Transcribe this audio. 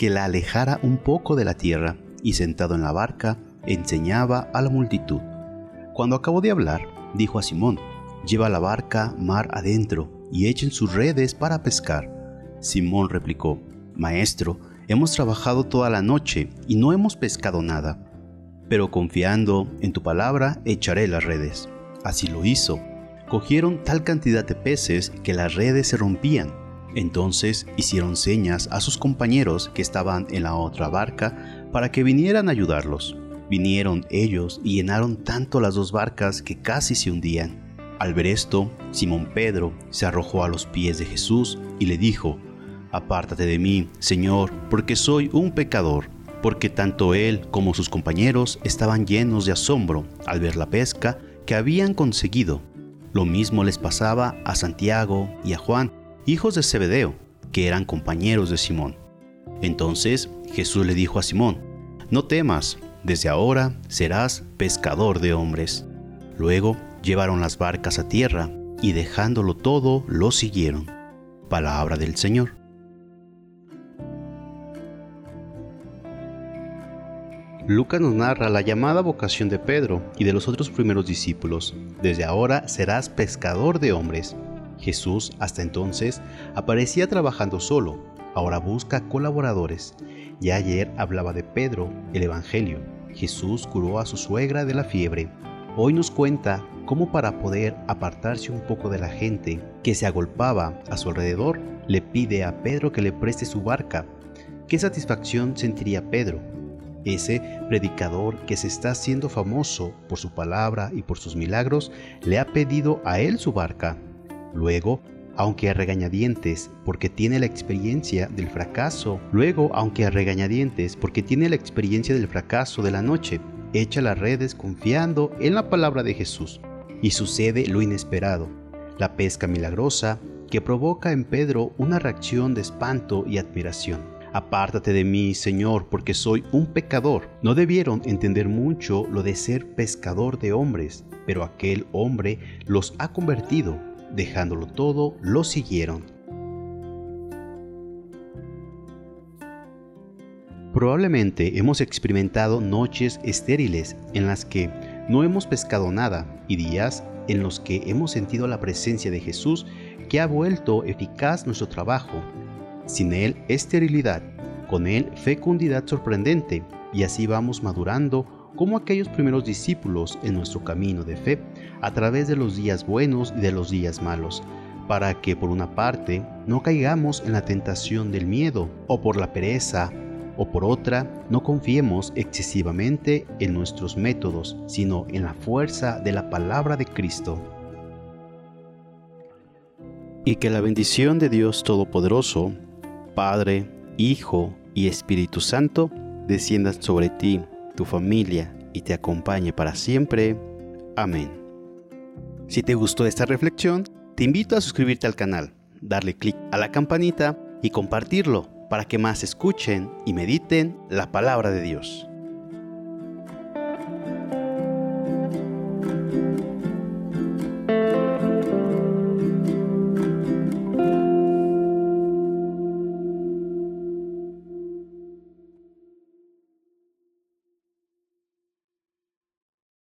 que la alejara un poco de la tierra, y sentado en la barca, enseñaba a la multitud. Cuando acabó de hablar, dijo a Simón, lleva la barca mar adentro y echen sus redes para pescar. Simón replicó, Maestro, hemos trabajado toda la noche y no hemos pescado nada pero confiando en tu palabra echaré las redes. Así lo hizo. Cogieron tal cantidad de peces que las redes se rompían. Entonces hicieron señas a sus compañeros que estaban en la otra barca para que vinieran a ayudarlos. Vinieron ellos y llenaron tanto las dos barcas que casi se hundían. Al ver esto, Simón Pedro se arrojó a los pies de Jesús y le dijo, Apártate de mí, Señor, porque soy un pecador porque tanto él como sus compañeros estaban llenos de asombro al ver la pesca que habían conseguido. Lo mismo les pasaba a Santiago y a Juan, hijos de Zebedeo, que eran compañeros de Simón. Entonces Jesús le dijo a Simón, No temas, desde ahora serás pescador de hombres. Luego llevaron las barcas a tierra y dejándolo todo lo siguieron. Palabra del Señor. Lucas nos narra la llamada vocación de Pedro y de los otros primeros discípulos. Desde ahora serás pescador de hombres. Jesús hasta entonces aparecía trabajando solo, ahora busca colaboradores. Ya ayer hablaba de Pedro, el Evangelio. Jesús curó a su suegra de la fiebre. Hoy nos cuenta cómo para poder apartarse un poco de la gente que se agolpaba a su alrededor, le pide a Pedro que le preste su barca. ¿Qué satisfacción sentiría Pedro ese predicador que se está haciendo famoso por su palabra y por sus milagros, le ha pedido a él su barca. Luego, aunque a regañadientes, porque tiene la experiencia del fracaso. Luego, aunque a regañadientes, porque tiene la experiencia del fracaso de la noche, echa las redes confiando en la palabra de Jesús. Y sucede lo inesperado, la pesca milagrosa que provoca en Pedro una reacción de espanto y admiración. Apártate de mí, Señor, porque soy un pecador. No debieron entender mucho lo de ser pescador de hombres, pero aquel hombre los ha convertido. Dejándolo todo, lo siguieron. Probablemente hemos experimentado noches estériles en las que no hemos pescado nada y días en los que hemos sentido la presencia de Jesús que ha vuelto eficaz nuestro trabajo sin él, esterilidad, con él, fecundidad sorprendente, y así vamos madurando como aquellos primeros discípulos en nuestro camino de fe, a través de los días buenos y de los días malos, para que por una parte no caigamos en la tentación del miedo o por la pereza, o por otra no confiemos excesivamente en nuestros métodos, sino en la fuerza de la palabra de Cristo. Y que la bendición de Dios Todopoderoso, Padre, Hijo y Espíritu Santo, desciendan sobre ti, tu familia y te acompañe para siempre. Amén. Si te gustó esta reflexión, te invito a suscribirte al canal, darle clic a la campanita y compartirlo para que más escuchen y mediten la palabra de Dios.